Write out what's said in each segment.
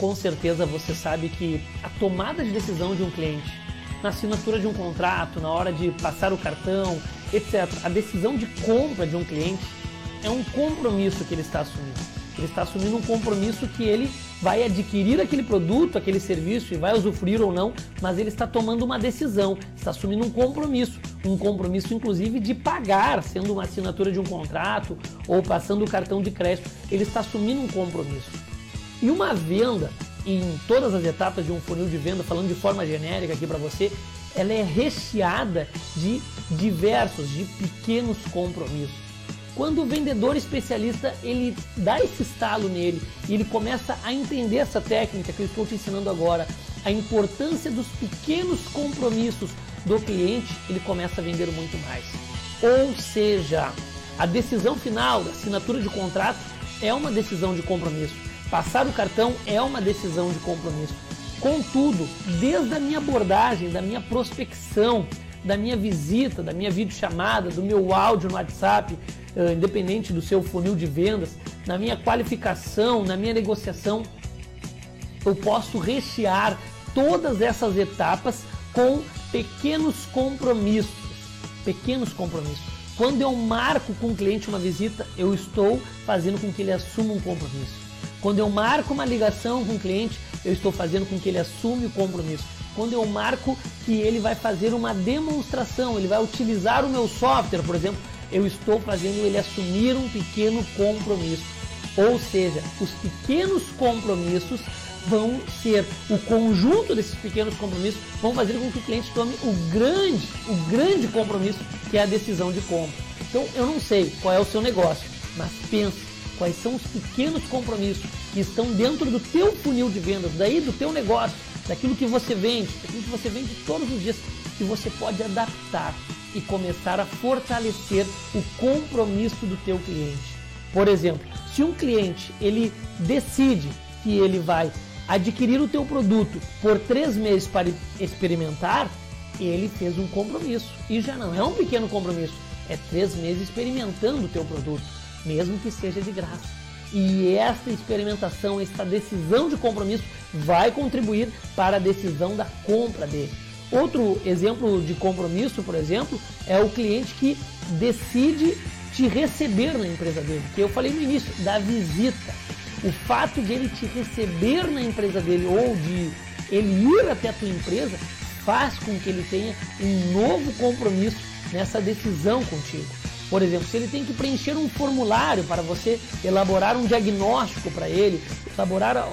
com certeza você sabe que a tomada de decisão de um cliente, na assinatura de um contrato, na hora de passar o cartão, etc., a decisão de compra de um cliente é um compromisso que ele está assumindo. Ele está assumindo um compromisso que ele vai adquirir aquele produto, aquele serviço e vai usufruir ou não, mas ele está tomando uma decisão, está assumindo um compromisso, um compromisso inclusive de pagar, sendo uma assinatura de um contrato ou passando o cartão de crédito, ele está assumindo um compromisso. E uma venda em todas as etapas de um funil de venda, falando de forma genérica aqui para você, ela é recheada de diversos, de pequenos compromissos. Quando o vendedor especialista ele dá esse estalo nele e ele começa a entender essa técnica que eu estou te ensinando agora, a importância dos pequenos compromissos do cliente, ele começa a vender muito mais. Ou seja, a decisão final da assinatura de contrato é uma decisão de compromisso. Passar o cartão é uma decisão de compromisso. Contudo, desde a minha abordagem, da minha prospecção, da minha visita, da minha videochamada, do meu áudio no WhatsApp, uh, independente do seu funil de vendas, na minha qualificação, na minha negociação, eu posso rechear todas essas etapas com pequenos compromissos. Pequenos compromissos. Quando eu marco com o cliente uma visita, eu estou fazendo com que ele assuma um compromisso. Quando eu marco uma ligação com o cliente, eu estou fazendo com que ele assume o compromisso. Quando eu marco que ele vai fazer uma demonstração, ele vai utilizar o meu software, por exemplo, eu estou fazendo ele assumir um pequeno compromisso. Ou seja, os pequenos compromissos vão ser o conjunto desses pequenos compromissos vão fazer com que o cliente tome o grande, o grande compromisso que é a decisão de compra. Então eu não sei qual é o seu negócio, mas pense quais são os pequenos compromissos que estão dentro do teu funil de vendas, daí do teu negócio, daquilo que você vende, daquilo que você vende todos os dias, que você pode adaptar e começar a fortalecer o compromisso do teu cliente. Por exemplo, se um cliente ele decide que ele vai adquirir o teu produto por três meses para experimentar, ele fez um compromisso e já não é um pequeno compromisso, é três meses experimentando o teu produto, mesmo que seja de graça. E essa experimentação, essa decisão de compromisso vai contribuir para a decisão da compra dele. Outro exemplo de compromisso, por exemplo, é o cliente que decide te receber na empresa dele, que eu falei no início, da visita. O fato de ele te receber na empresa dele ou de ele ir até a tua empresa faz com que ele tenha um novo compromisso nessa decisão contigo. Por exemplo, se ele tem que preencher um formulário para você elaborar um diagnóstico para ele, elaborar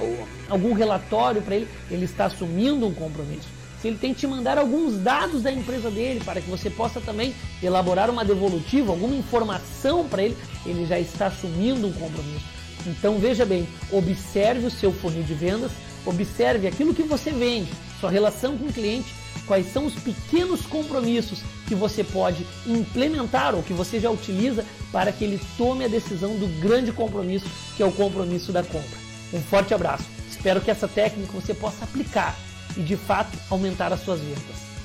algum relatório para ele, ele está assumindo um compromisso se ele tem que te mandar alguns dados da empresa dele para que você possa também elaborar uma devolutiva, alguma informação para ele, ele já está assumindo um compromisso. Então veja bem, observe o seu funil de vendas, observe aquilo que você vende, sua relação com o cliente, quais são os pequenos compromissos que você pode implementar ou que você já utiliza para que ele tome a decisão do grande compromisso que é o compromisso da compra. Um forte abraço. Espero que essa técnica você possa aplicar e de fato aumentar as suas vendas.